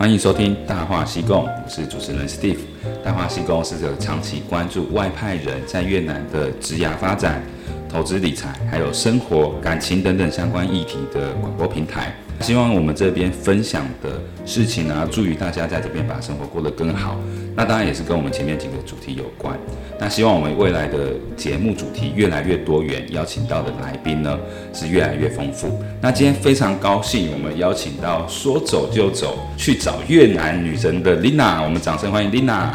欢迎收听《大话西贡》，我是主持人 Steve。大话西贡是个长期关注外派人在越南的职涯发展、投资理财，还有生活、感情等等相关议题的广播平台。希望我们这边分享的事情呢、啊，助于大家在这边把生活过得更好。那当然也是跟我们前面几个主题有关。那希望我们未来的节目主题越来越多元，邀请到的来宾呢是越来越丰富。那今天非常高兴，我们邀请到说走就走去找越南女神的 Lina，我们掌声欢迎 Lina。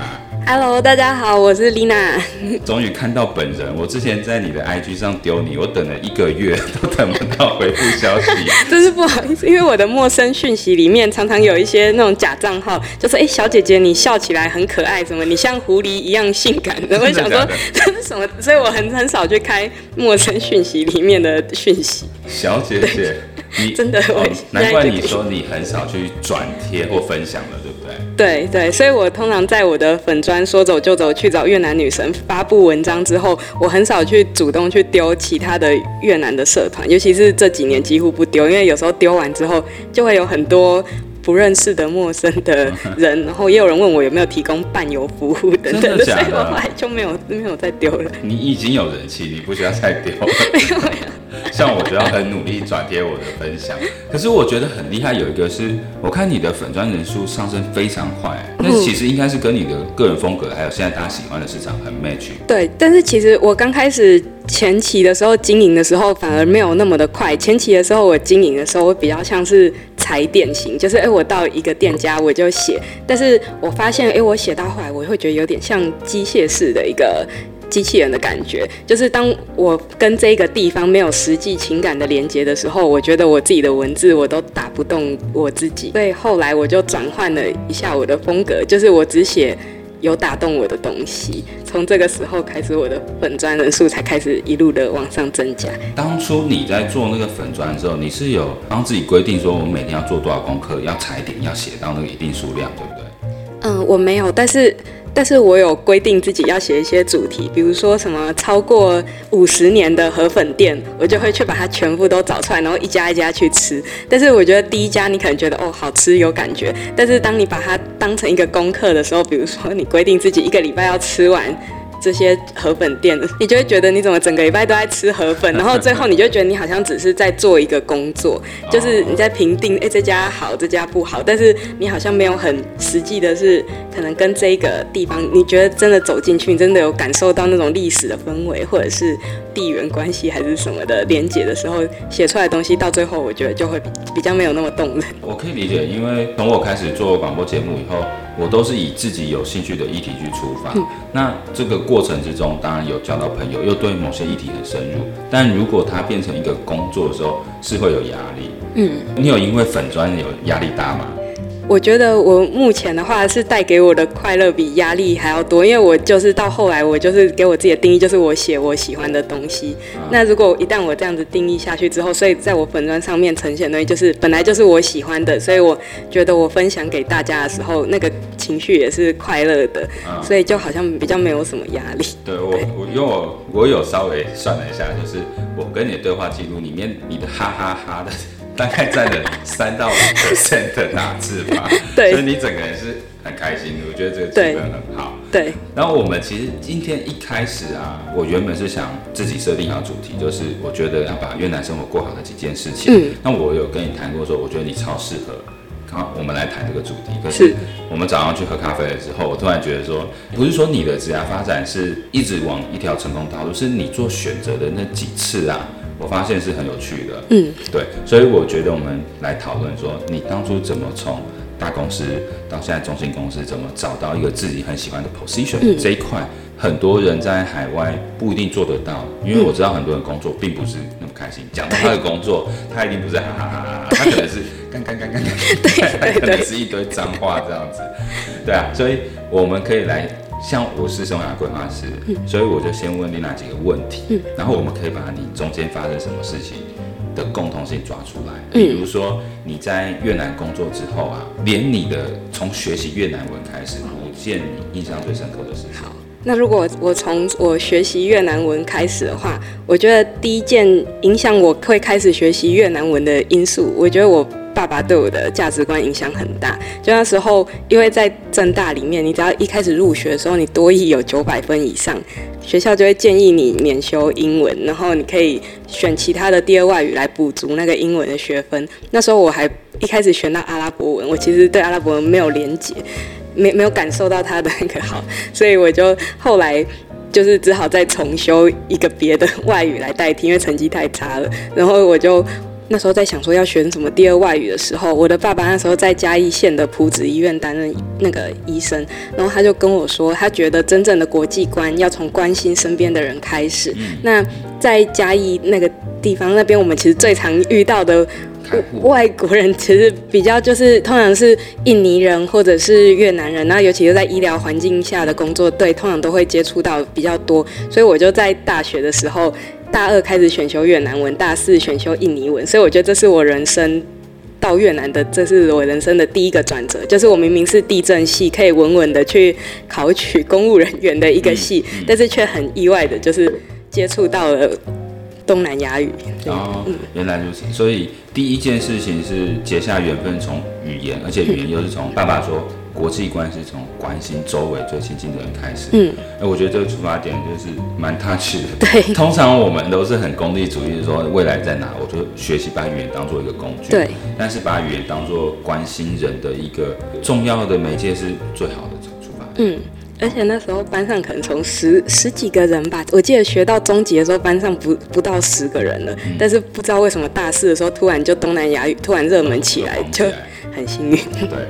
Hello，大家好，我是 Lina。终于看到本人，我之前在你的 IG 上丢你，我等了一个月都等不到回复消息，真是不好意思。因为我的陌生讯息里面常常有一些那种假账号，就说：“哎、欸，小姐姐，你笑起来很可爱，什么？你像狐狸一样性感。”我会想说 这是什么，所以我很很少去开陌生讯息里面的讯息。小姐姐，你 真的、哦，难怪你说你很少去转贴或分享了，对不对？对对，所以我通常在我的粉砖说走就走去找越南女神发布文章之后，我很少去主动去丢其他的越南的社团，尤其是这几年几乎不丢，因为有时候丢完之后就会有很多不认识的陌生的 人，然后也有人问我有没有提供伴游服务等等所以我后来就没有没有再丢了。你已经有人气，你不需要再丢了。没 有没有。像我就要很努力转贴我的分享，可是我觉得很厉害，有一个是我看你的粉砖人数上升非常快，那其实应该是跟你的个人风格，还有现在大家喜欢的市场很 match。对，但是其实我刚开始前期的时候经营的时候反而没有那么的快，前期的时候我经营的时候我比较像是踩点型，就是哎、欸、我到一个店家我就写，但是我发现哎、欸、我写到后来我会觉得有点像机械式的一个。机器人的感觉，就是当我跟这个地方没有实际情感的连接的时候，我觉得我自己的文字我都打不动我自己，所以后来我就转换了一下我的风格，就是我只写有打动我的东西。从这个时候开始，我的粉砖人数才开始一路的往上增加。当初你在做那个粉砖的时候，你是有帮自己规定说，我每天要做多少功课，要踩点，要写到那个一定数量，对不对？嗯，我没有，但是。但是我有规定自己要写一些主题，比如说什么超过五十年的河粉店，我就会去把它全部都找出来，然后一家一家去吃。但是我觉得第一家你可能觉得哦好吃有感觉，但是当你把它当成一个功课的时候，比如说你规定自己一个礼拜要吃完。这些河粉店，你就会觉得你怎么整个礼拜都在吃河粉，然后最后你就觉得你好像只是在做一个工作，就是你在评定，哎，这家好，这家不好，但是你好像没有很实际的是，可能跟这个地方，你觉得真的走进去，你真的有感受到那种历史的氛围，或者是地缘关系还是什么的连结的时候，写出来的东西到最后，我觉得就会比较没有那么动人。我可以理解，因为从我开始做广播节目以后。我都是以自己有兴趣的议题去出发，嗯，那这个过程之中，当然有交到朋友，又对某些议题很深入。但如果它变成一个工作的时候，是会有压力。嗯，你有因为粉砖有压力大吗？我觉得我目前的话是带给我的快乐比压力还要多，因为我就是到后来我就是给我自己的定义就是我写我喜欢的东西。那如果一旦我这样子定义下去之后，所以在我粉专上面呈现的东西就是本来就是我喜欢的，所以我觉得我分享给大家的时候，那个情绪也是快乐的，所以就好像比较没有什么压力。对我，我因为我我有稍微算了一下，就是我跟你的对话记录里面，你的哈哈哈的。大概占了三到五 percent 的打字吧，对，所以你整个人是很开心的。我觉得这个气氛很好。对。然后我们其实今天一开始啊，我原本是想自己设定好主题，就是我觉得要把越南生活过好的几件事情。嗯。那我有跟你谈过说，我觉得你超适合。好，我们来谈这个主题。可是我们早上去喝咖啡的时候，我突然觉得说，不是说你的职业发展是一直往一条成功道路，是你做选择的那几次啊。我发现是很有趣的，嗯，对，所以我觉得我们来讨论说，你当初怎么从大公司到现在中型公司，怎么找到一个自己很喜欢的 position，嗯，这一块，很多人在海外不一定做得到，因为我知道很多人工作并不是那么开心。讲到他的工作，他一定不是哈哈哈哈，他可能是干干干干干，他可能是一堆脏话这样子，对啊，所以我们可以来。像我是生涯规划师，嗯，所以我就先问你哪几个问题，嗯，然后我们可以把你中间发生什么事情的共同性抓出来。比如说你在越南工作之后啊，连你的从学习越南文开始，五件你印象最深刻的事情。好，那如果我从我学习越南文开始的话，我觉得第一件影响我会开始学习越南文的因素，我觉得我。爸爸对我的价值观影响很大。就那时候，因为在政大里面，你只要一开始入学的时候，你多益有九百分以上，学校就会建议你免修英文，然后你可以选其他的第二外语来补足那个英文的学分。那时候我还一开始选到阿拉伯文，我其实对阿拉伯文没有连结，没没有感受到它的那个好，所以我就后来。就是只好再重修一个别的外语来代替，因为成绩太差了。然后我就那时候在想说要选什么第二外语的时候，我的爸爸那时候在嘉义县的埔子医院担任那个医生，然后他就跟我说，他觉得真正的国际观要从关心身边的人开始。那在嘉义那个地方，那边我们其实最常遇到的。外国人其实比较就是通常是印尼人或者是越南人，然后尤其是在医疗环境下的工作，对，通常都会接触到比较多。所以我就在大学的时候，大二开始选修越南文，大四选修印尼文。所以我觉得这是我人生到越南的，这是我人生的第一个转折。就是我明明是地震系，可以稳稳的去考取公务人员的一个系，但是却很意外的，就是接触到了。东南亚语，哦，原来如此。所以第一件事情是结下缘分，从语言，而且语言又是从爸爸说国际关系从关心周围最亲近的人开始。嗯，哎，我觉得这个出发点就是蛮 touch 的。对，通常我们都是很功利主义，说未来在哪，我就学习把语言当做一个工具。对，但是把语言当做关心人的一个重要的媒介是最好的出发点。嗯。而且那时候班上可能从十十几个人吧，我记得学到中级的时候班上不不到十个人了，嗯、但是不知道为什么大四的时候突然就东南亚语突然热门起来，就很幸运。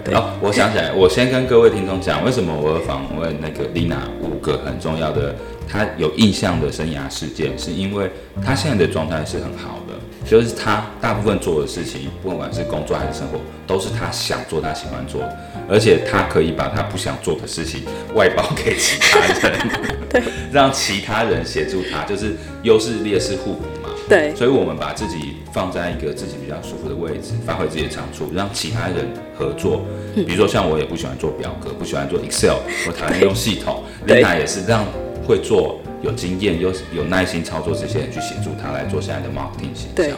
对，好、哦，我想起来，我先跟各位听众讲，为什么我要访问那个 Lina 五个很重要的，她有印象的生涯事件，是因为她现在的状态是很好的。就是她大部分做的事情，不管是工作还是生活，都是她想做、她喜欢做，而且她可以把她不想做的事情外包给其他人，对，让其他人协助她，就是优势劣势互补嘛。对，所以我们把自己放在一个自己比较舒服的位置，发挥自己的长处，让其他人合作。比如说像我也不喜欢做表格，不喜欢做 Excel，我讨厌用系统。Lina 也是让会做。有经验又有耐心操作这些人去协助他来做现在的 marketing 形象，对，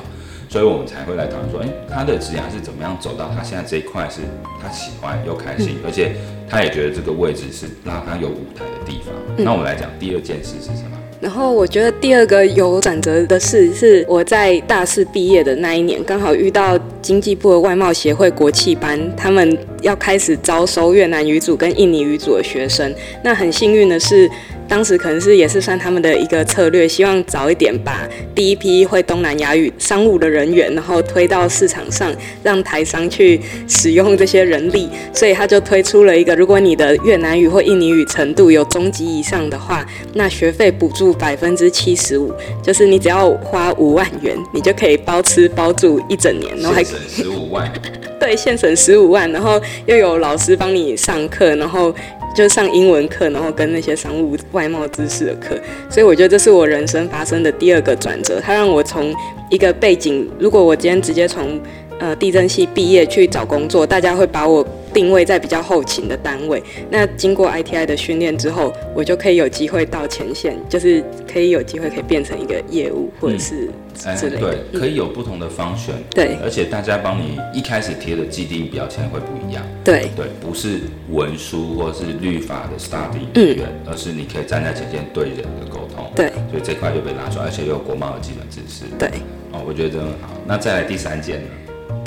所以我们才会来讨论说，哎，他的职涯是怎么样走到他现在这一块是他喜欢又开心，而且他也觉得这个位置是让他有舞台的地方。那我们来讲第二件事是什么？然后我觉得第二个有转折的事是我在大四毕业的那一年，刚好遇到经济部的外贸协会国际班，他们要开始招收越南语组跟印尼语组的学生。那很幸运的是。当时可能是也是算他们的一个策略，希望早一点把第一批会东南亚语商务的人员，然后推到市场上，让台商去使用这些人力。所以他就推出了一个，如果你的越南语或印尼语程度有中级以上的话，那学费补助百分之七十五，就是你只要花五万元，你就可以包吃包住一整年，然后还省十五万。对，现省十五万，然后又有老师帮你上课，然后。就上英文课，然后跟那些商务外贸知识的课，所以我觉得这是我人生发生的第二个转折。它让我从一个背景，如果我今天直接从呃地震系毕业去找工作，大家会把我定位在比较后勤的单位。那经过 ITI 的训练之后，我就可以有机会到前线，就是可以有机会可以变成一个业务或者是。哎，对，可以有不同的方选，对，而且大家帮你一开始贴的既定标签会不一样，对，对，不是文书或是律法的 study 员，嗯，而是你可以站在前线对人的沟通，对，所以这块就被拿出来，而且又有国贸的基本知识，对，哦，我觉得真的很好。那再来第三件呢？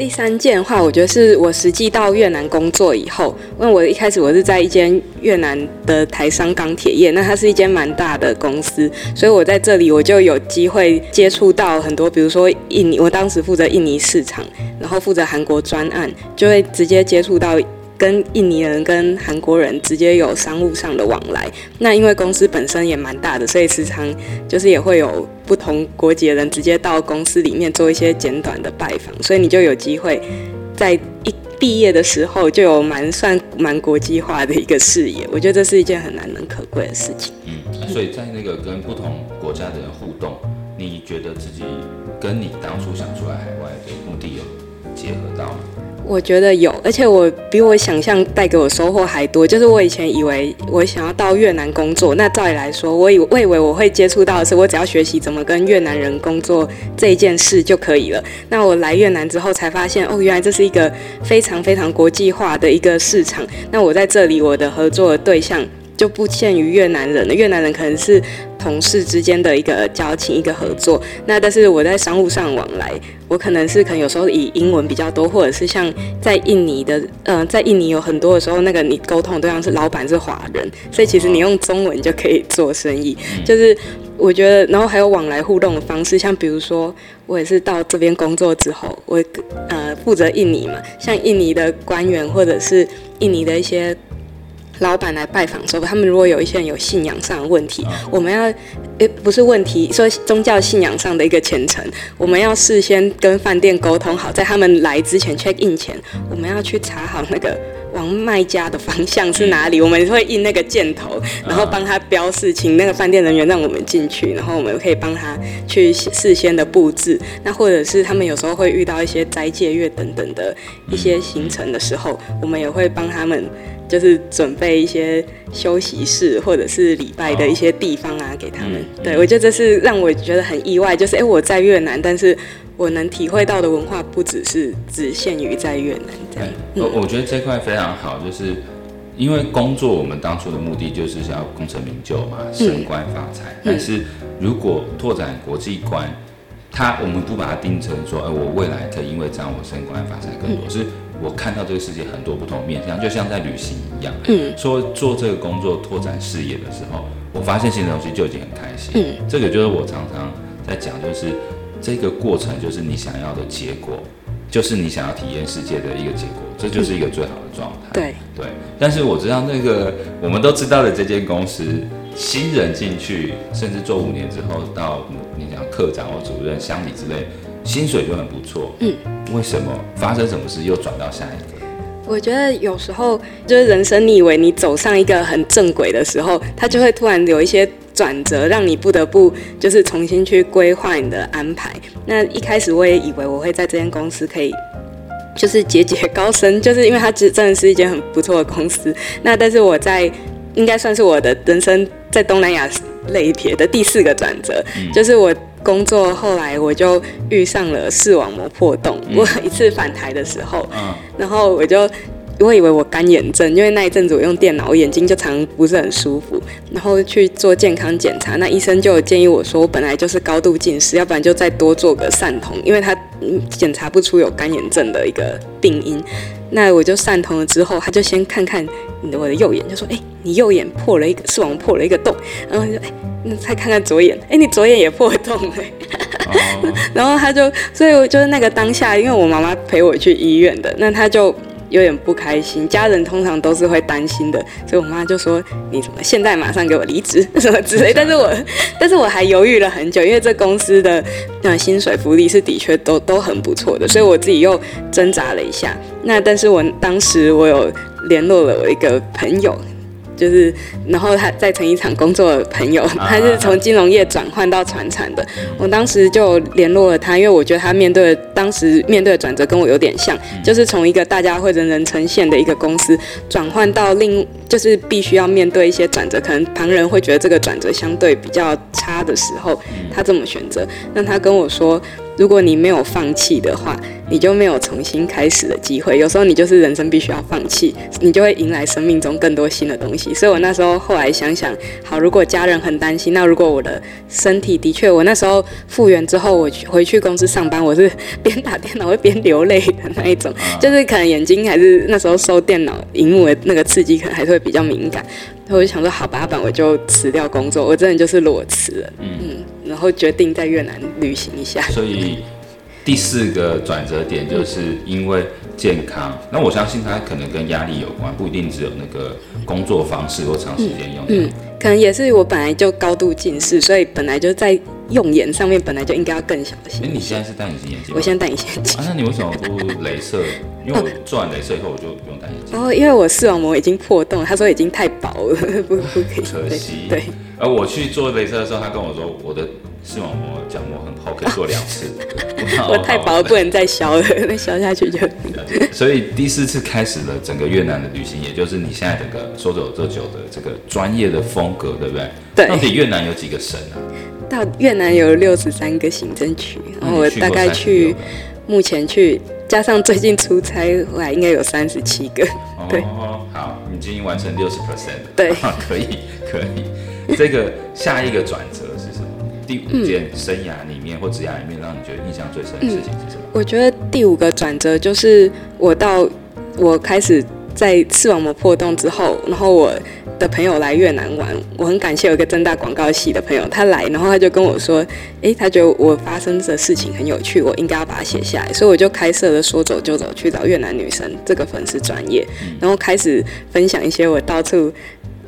第三件的话，我觉得是我实际到越南工作以后，因为我一开始我是在一间越南的台商钢铁业，那它是一间蛮大的公司，所以我在这里我就有机会接触到很多，比如说印尼，我当时负责印尼市场，然后负责韩国专案，就会直接接触到。跟印尼人、跟韩国人直接有商务上的往来，那因为公司本身也蛮大的，所以时常就是也会有不同国籍的人直接到公司里面做一些简短的拜访，所以你就有机会在一毕业的时候就有蛮算蛮国际化的一个视野，我觉得这是一件很难能可贵的事情。嗯，所以在那个跟不同国家的人互动，你觉得自己跟你当初想出来海外的目的有结合到吗？我觉得有，而且我比我想象带给我收获还多。就是我以前以为我想要到越南工作，那照理来说，我以我以为我会接触到的是，我只要学习怎么跟越南人工作这一件事就可以了。那我来越南之后才发现，哦，原来这是一个非常非常国际化的一个市场。那我在这里，我的合作对象就不限于越南人了，越南人可能是。同事之间的一个交情，一个合作。那但是我在商务上往来，我可能是可能有时候以英文比较多，或者是像在印尼的，嗯、呃，在印尼有很多的时候，那个你沟通的对象是老板是华人，所以其实你用中文就可以做生意。就是我觉得，然后还有往来互动的方式，像比如说我也是到这边工作之后，我呃负责印尼嘛，像印尼的官员或者是印尼的一些。老板来拜访的时候，他们如果有一些人有信仰上的问题，我们要，诶，不是问题，说宗教信仰上的一个虔诚，我们要事先跟饭店沟通好，在他们来之前 check in 前，我们要去查好那个往卖家的方向是哪里，我们会印那个箭头，然后帮他标示，请那个饭店人员让我们进去，然后我们可以帮他去事先的布置。那或者是他们有时候会遇到一些斋戒月等等的一些行程的时候，我们也会帮他们。就是准备一些休息室或者是礼拜的一些地方啊，给他们。嗯、对，我觉得这是让我觉得很意外，就是哎、欸，我在越南，但是我能体会到的文化不只是只限于在越南这样。我、嗯、我觉得这块非常好，就是因为工作，我们当初的目的就是想要功成名就嘛，升官发财。嗯、但是如果拓展国际观，他我们不把它定成说，哎、欸，我未来可以因为这样我升官发财更多，嗯、是。我看到这个世界很多不同面向，就像在旅行一样。嗯，说做这个工作拓展视野的时候，我发现新的东西就已经很开心。嗯，这个就是我常常在讲，就是这个过程就是你想要的结果，就是你想要体验世界的一个结果，这就是一个最好的状态。对对。但是我知道那个我们都知道的这间公司，新人进去，甚至做五年之后到你讲科长或主任、乡里之类。薪水就很不错，嗯，为什么发生什么事又转到下一个？我觉得有时候就是人生，你以为你走上一个很正轨的时候，它就会突然有一些转折，让你不得不就是重新去规划你的安排。那一开始我也以为我会在这间公司可以就是节节高升，就是因为它真的是一间很不错的公司。那但是我在应该算是我的人生在东南亚类别的第四个转折，嗯、就是我。工作后来我就遇上了视网膜破洞。嗯、我一次返台的时候，嗯、然后我就我以为我干眼症，因为那一阵子我用电脑，我眼睛就常不是很舒服。然后去做健康检查，那医生就有建议我说，我本来就是高度近视，要不然就再多做个散瞳，因为他检查不出有干眼症的一个病因。那我就散瞳了之后，他就先看看你的我的右眼，就说：“哎、欸，你右眼破了一个视网破了一个洞。”然后就哎。欸那再看看左眼，哎、欸，你左眼也破洞了。Oh. 然后他就，所以我就是那个当下，因为我妈妈陪我去医院的，那他就有点不开心。家人通常都是会担心的，所以我妈就说：“你怎么现在马上给我离职 什么之类。”但是我，但是我还犹豫了很久，因为这公司的呃薪水福利是的确都都很不错的，所以我自己又挣扎了一下。那但是我当时我有联络了我一个朋友。就是，然后他在成衣厂工作的朋友，他是从金融业转换到船产的。我当时就联络了他，因为我觉得他面对当时面对的转折跟我有点像，就是从一个大家会人人呈现的一个公司转换到另，就是必须要面对一些转折，可能旁人会觉得这个转折相对比较差的时候，他这么选择。那他跟我说。如果你没有放弃的话，你就没有重新开始的机会。有时候你就是人生必须要放弃，你就会迎来生命中更多新的东西。所以我那时候后来想想，好，如果家人很担心，那如果我的身体的确，我那时候复原之后，我回去公司上班，我是边打电脑会边流泪的那一种，就是可能眼睛还是那时候受电脑荧幕的那个刺激，可能还是会比较敏感。我就想说，好吧，不然我就辞掉工作，我真的就是裸辞了。嗯。嗯然后决定在越南旅行一下。所以第四个转折点就是因为健康。那我相信它可能跟压力有关，不一定只有那个工作方式或长时间用眼。嗯，可能也是我本来就高度近视，所以本来就在用眼上面本来就应该要更小心。哎，你现在是戴隐形眼镜？我现在戴隐形眼镜。啊，那你为什么不镭射？因为我做完镭射以后我就不用戴眼镜。然 后因为我视网膜已经破洞，他说已经太薄了，不不可以。可惜。对。而我去做镭射的时候，他跟我说我的。视网膜角膜很厚，可以做两次。我太薄，不能再削了，那削下去就。所以第四次开始了整个越南的旅行，也就是你现在整个说走就走的这个专业的风格，对不对？对。到底越南有几个省啊？到越南有六十三个行政区，然后我大概去，目前去加上最近出差回来，应该有三十七个。对。哦，好，你已经完成六十 percent。对，可以，可以。这个下一个转折是什么？第五件生涯里面或职涯里面，让你觉得印象最深的事情是什么？我觉得第五个转折就是我到我开始在视网膜破洞之后，然后我的朋友来越南玩，我很感谢有一个正大广告系的朋友，他来，然后他就跟我说，诶，他觉得我发生的事情很有趣，我应该要把它写下来，所以我就开设了说走就走去找越南女生这个粉丝专业，然后开始分享一些我到处。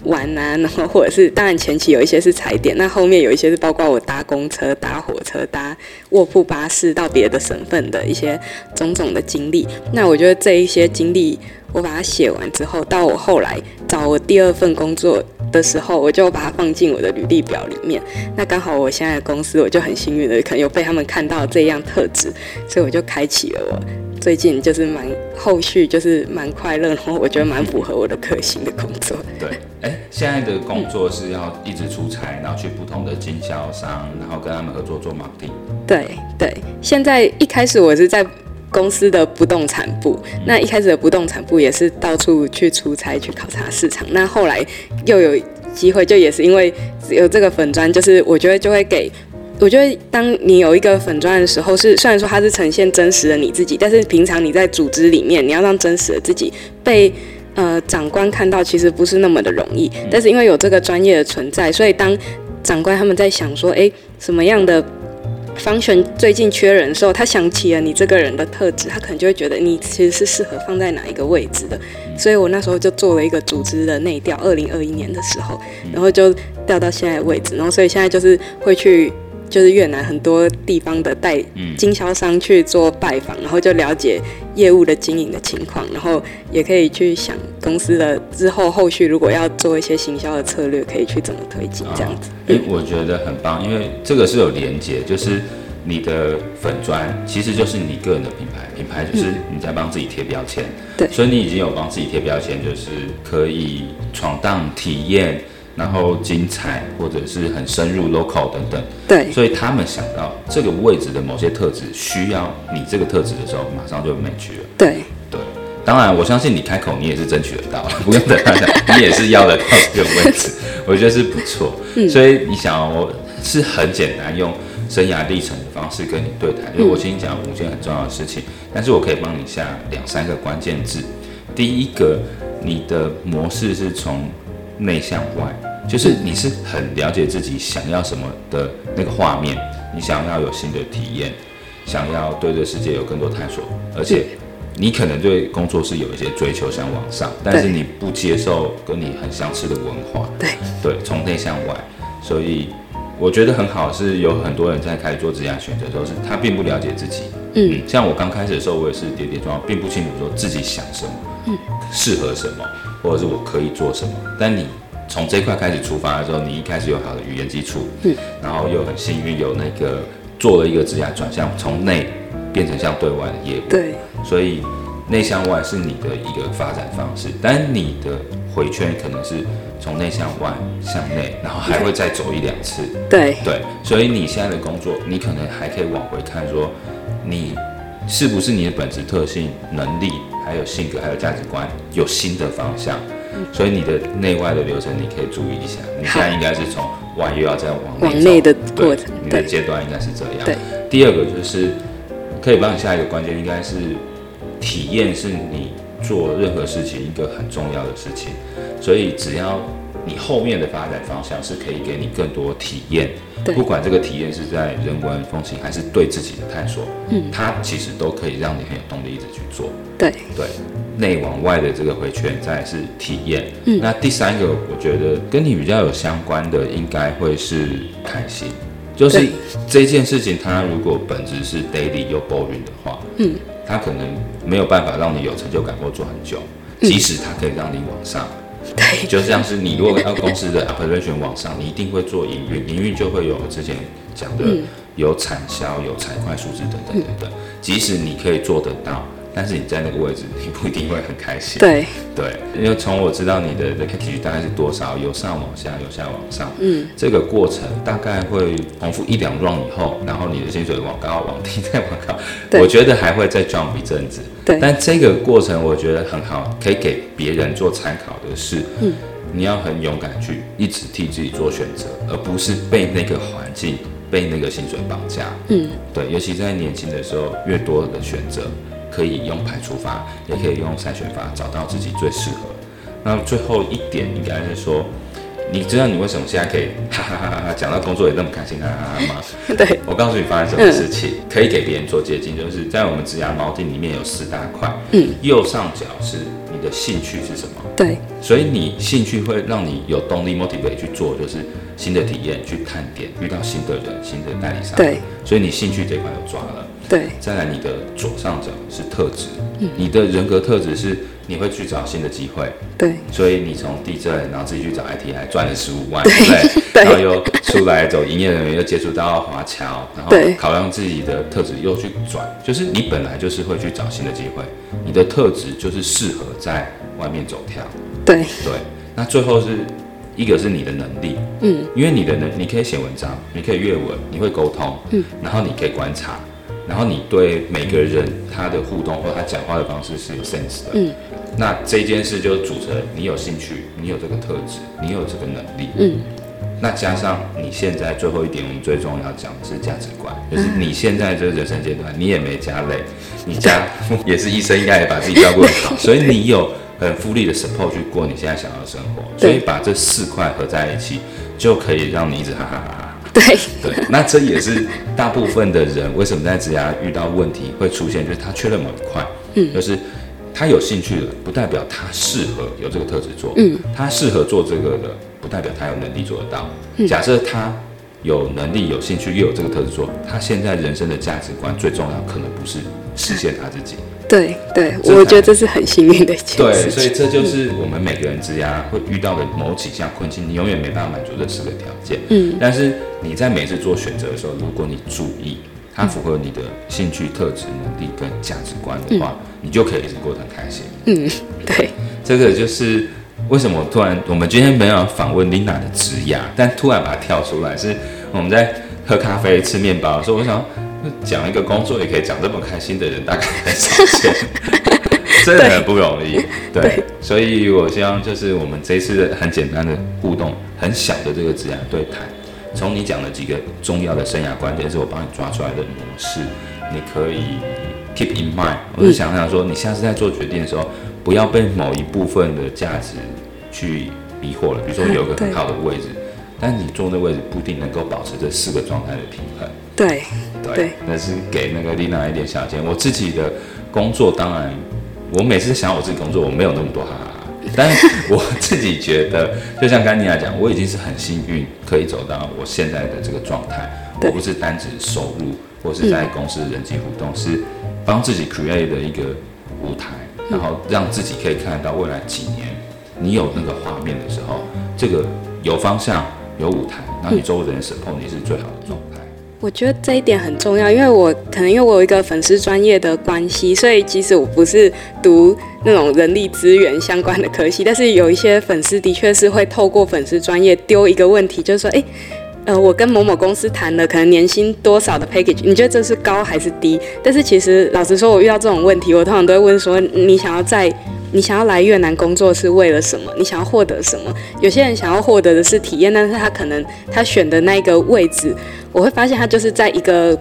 玩啊，然后或者是当然前期有一些是踩点，那后面有一些是包括我搭公车、搭火车、搭卧铺巴士到别的省份的一些种种的经历。那我觉得这一些经历，我把它写完之后，到我后来找我第二份工作的时候，我就把它放进我的履历表里面。那刚好我现在的公司，我就很幸运的可能有被他们看到这样特质，所以我就开启了我。最近就是蛮后续就是蛮快乐，然后我觉得蛮符合我的个性的工作。对，现在的工作是要一直出差，然后去不同的经销商，然后跟他们合作做 marketing。对对，现在一开始我是在公司的不动产部，嗯、那一开始的不动产部也是到处去出差去考察市场，那后来又有机会，就也是因为有这个粉砖，就是我觉得就会给。我觉得，当你有一个粉砖的时候，是虽然说它是呈现真实的你自己，但是平常你在组织里面，你要让真实的自己被呃长官看到，其实不是那么的容易。但是因为有这个专业的存在，所以当长官他们在想说，哎，什么样的方璇最近缺人的时候，他想起了你这个人的特质，他可能就会觉得你其实是适合放在哪一个位置的。所以我那时候就做了一个组织的内调，二零二一年的时候，然后就调到现在的位置，然后所以现在就是会去。就是越南很多地方的代经销商去做拜访，然后就了解业务的经营的情况，然后也可以去想公司的之后后续如果要做一些行销的策略，可以去怎么推进这样子。哎、哦，我觉得很棒，因为这个是有连接，就是你的粉砖其实就是你个人的品牌，品牌就是你在帮自己贴标签，对，所以你已经有帮自己贴标签，就是可以闯荡体验。然后精彩或者是很深入 local 等等，对，所以他们想到这个位置的某些特质需要你这个特质的时候，马上就 match 了。对对，当然我相信你开口你也是争取得到，不用等他讲，你也是要得到这个位置，我觉得是不错。嗯，所以你想，我是很简单用生涯历程的方式跟你对谈，因为我先讲五件很重要的事情，但是我可以帮你下两三个关键字。第一个，你的模式是从。内向外，就是你是很了解自己想要什么的那个画面，你想要有新的体验，想要对这世界有更多探索，而且你可能对工作是有一些追求，想往上，但是你不接受跟你很相似的文化，对。对，从内向外，所以我觉得很好，是有很多人在开始做职业选择的时候，是他并不了解自己，嗯，像我刚开始的时候，我也是跌跌撞撞，并不清楚说自己想什么，嗯，适合什么。或者是我可以做什么？但你从这块开始出发的时候，你一开始有好的语言基础，嗯，然后又很幸运有那个做了一个职业转向，从内变成向对外的业务，对，所以内向外是你的一个发展方式，但你的回圈可能是从内向外向内，然后还会再走一两次，对对，所以你现在的工作，你可能还可以往回看说，你是不是你的本质特性能力？还有性格，还有价值观，有新的方向，所以你的内外的流程你可以注意一下。你现在应该是从外又要再往内往内的过程，你的阶段应该是这样。对，第二个就是可以帮你下一个关键，应该是体验是你做任何事情一个很重要的事情，所以只要你后面的发展方向是可以给你更多体验。不管这个体验是在人文风情，还是对自己的探索，嗯，它其实都可以让你很有动力一直去做。对对，内往外的这个回圈，再是体验。嗯，那第三个，我觉得跟你比较有相关的，应该会是开心。就是这件事情，它如果本质是 daily 又 boring 的话，嗯，它可能没有办法让你有成就感或做很久，即使它可以让你往上。对，就像是你如果要公司的 operation 往上，你一定会做营运，营运就会有之前讲的有产销、有财会数字等等等等。即使你可以做得到，但是你在那个位置，你不一定会很开心。对。对，因为从我知道你的的 package 大概是多少，由上往下，由下往上，嗯，这个过程大概会重复一两 round 以后，然后你的薪水往高往低再往高，我觉得还会再 jump 一阵子。对，但这个过程我觉得很好，可以给别人做参考的是，嗯，你要很勇敢去一直替自己做选择，而不是被那个环境、被那个薪水绑架。嗯，对，尤其在年轻的时候，越多的选择。可以用排除法，也可以用筛选法，找到自己最适合。那最后一点应该是说，你知道你为什么现在可以哈哈哈哈哈讲到工作也那么开心哈哈哈哈吗？对，我告诉你发生什么事情，嗯、可以给别人做借镜，就是在我们职涯锚定里面有四大块，嗯，右上角是你的兴趣是什么？对，所以你兴趣会让你有动力 motivate 去做，就是新的体验，去探点，遇到新的人、新的代理商，对，所以你兴趣这一块有抓了。对，再来你的左上角是特质，嗯，你的人格特质是你会去找新的机会，对，所以你从地震，然后自己去找 IT，还赚了十五万，对不对？对，然后又出来走营业人员，又接触到华侨，然后考量自己的特质又去转，就是你本来就是会去找新的机会，你的特质就是适合在外面走跳，对。对。那最后是一个是你的能力，嗯，因为你的能，你可以写文章，你可以阅文，你会沟通，嗯，然后你可以观察。然后你对每个人他的互动或他讲话的方式是有 sense 的，嗯，那这件事就组成你有兴趣，你有这个特质，你有这个能力，嗯，那加上你现在最后一点，我们最重要讲的是价值观，就是你现在这个人生阶段，你也没家累，你家 也是医生，应该也把自己照顾好，所以你有很富力的 support 去过你现在想要的生活，所以把这四块合在一起，就可以让你一直哈哈哈哈。对。对，那这也是大部分的人为什么在职涯遇到问题会出现，就是他缺了某一块，嗯，就是他有兴趣的，不代表他适合有这个特质做，嗯，他适合做这个的，不代表他有能力做得到。假设他有能力、有兴趣又有这个特质做，他现在人生的价值观最重要，可能不是实现他自己。对对，我觉得这是很幸运的一件事。对，所以这就是我们每个人职涯会遇到的某几项困境，你永远没办法满足这四个条件。嗯，但是你在每次做选择的时候，如果你注意它符合你的兴趣、特质、能力跟价值观的话，你就可以一直过得很开心。嗯，对，这个就是为什么突然我们今天没有访问 Lina 的职涯，但突然把它跳出来，是我们在喝咖啡、吃面包的时候，我想。讲一个工作也可以讲这么开心的人，大概很少见，真的很不容易。对，对，所以我希望就是我们这一次很简单的互动，很小的这个职涯对谈，从你讲的几个重要的生涯关键是我帮你抓出来的模式，你可以 keep in mind。我就想想说，你下次在做决定的时候，不要被某一部分的价值去迷惑了。比如说有个很好的位置，但你坐那位置不一定能够保持这四个状态的平衡。对。对，那是给那个 Lina 一点小钱。我自己的工作，当然，我每次想要我自己工作，我没有那么多哈哈哈。但是我自己觉得，就像刚才 Lina 讲，我已经是很幸运，可以走到我现在的这个状态。我不是单指收入，或是在公司的人际互动，嗯、是帮自己 create 的一个舞台，然后让自己可以看到未来几年，你有那个画面的时候，这个有方向、有舞台，然后你周围的人 support 你是最好的状态。我觉得这一点很重要，因为我可能因为我有一个粉丝专业的关系，所以即使我不是读那种人力资源相关的科系，但是有一些粉丝的确是会透过粉丝专业丢一个问题，就是说，诶，呃，我跟某某公司谈了可能年薪多少的 package，你觉得这是高还是低？但是其实老实说，我遇到这种问题，我通常都会问说，你想要在你想要来越南工作是为了什么？你想要获得什么？有些人想要获得的是体验，但是他可能他选的那个位置，我会发现他就是在一个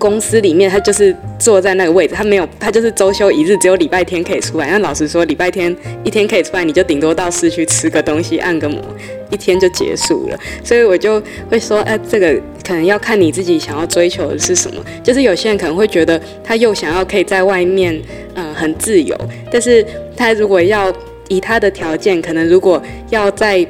公司里面，他就是坐在那个位置，他没有，他就是周休一日，只有礼拜天可以出来。那老实说，礼拜天一天可以出来，你就顶多到市区吃个东西，按个摩，一天就结束了。所以我就会说，哎，这个可能要看你自己想要追求的是什么。就是有些人可能会觉得，他又想要可以在外面，呃，很自由，但是他如果要以他的条件，可能如果要在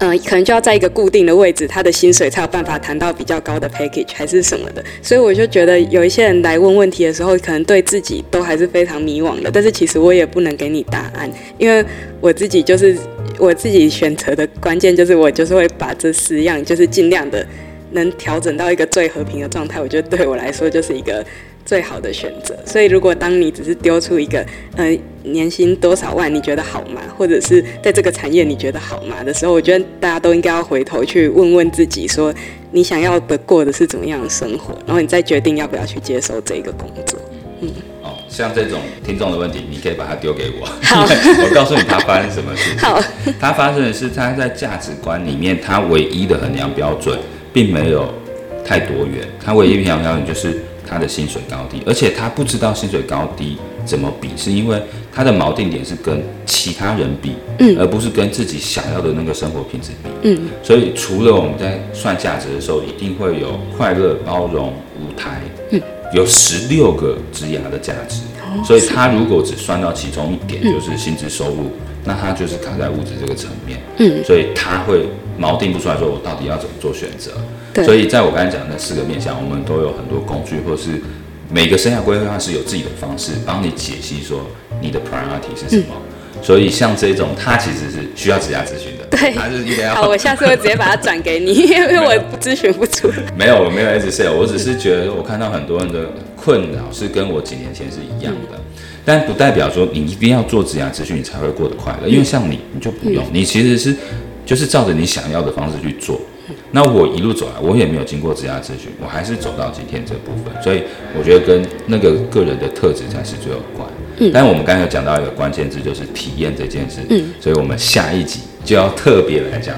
嗯、呃，可能就要在一个固定的位置，他的薪水才有办法谈到比较高的 package 还是什么的。所以我就觉得有一些人来问问题的时候，可能对自己都还是非常迷惘的。但是其实我也不能给你答案，因为我自己就是我自己选择的关键，就是我就是会把这四样，就是尽量的能调整到一个最和平的状态，我觉得对我来说就是一个最好的选择。所以，如果当你只是丢出一个呃年薪多少万，你觉得好吗？或者是在这个产业你觉得好吗的时候，我觉得大家都应该要回头去问问自己，说你想要的过的是怎么样的生活，然后你再决定要不要去接受这个工作。嗯，哦，像这种听众的问题，你可以把它丢给我，好 我告诉你他发生什么事情。好，他发生的是他在价值观里面，他唯一的衡量标准并没有太多元，他唯一衡量标准就是他的薪水高低，而且他不知道薪水高低怎么比，是因为他的锚定点是跟其他人比，嗯，而不是跟自己想要的那个生活品质比，嗯，所以除了我们在算价值的时候，一定会有快乐、包容、舞台，嗯。有十六个职涯的价值，所以他如果只算到其中一点，就是薪资收入，那他就是卡在物质这个层面，嗯，所以他会锚定不出来，说我到底要怎么做选择。对，所以在我刚才讲的那四个面向，我们都有很多工具，或是每个生涯规划是有自己的方式帮你解析说你的 priority 是什么。所以像这种，他其实是需要职涯咨询的。对，他是一定要。好，我下次会直接把它转给你，因为我咨询不出来。没有，我没有一直 sell，我只是觉得我看到很多人的困扰是跟我几年前是一样的，嗯、但不代表说你一定要做职涯咨询你才会过得快乐，因为像你，你就不用，嗯、你其实是就是照着你想要的方式去做。那我一路走来，我也没有经过职涯咨询，我还是走到今天这部分，所以我觉得跟那个个人的特质才是最有关。嗯，但我们刚才有讲到一个关键字，就是体验这件事。嗯，所以我们下一集就要特别来讲，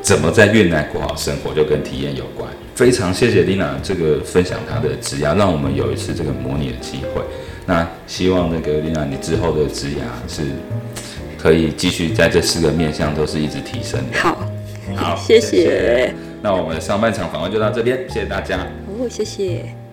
怎么在越南过好生活，就跟体验有关。非常谢谢 Lina 这个分享她的职涯，让我们有一次这个模拟的机会。那希望那个 Lina 你之后的职涯是可以继续在这四个面向都是一直提升的。好。好，谢谢。那我们上半场访问就到这边，谢谢大家。哦，谢谢。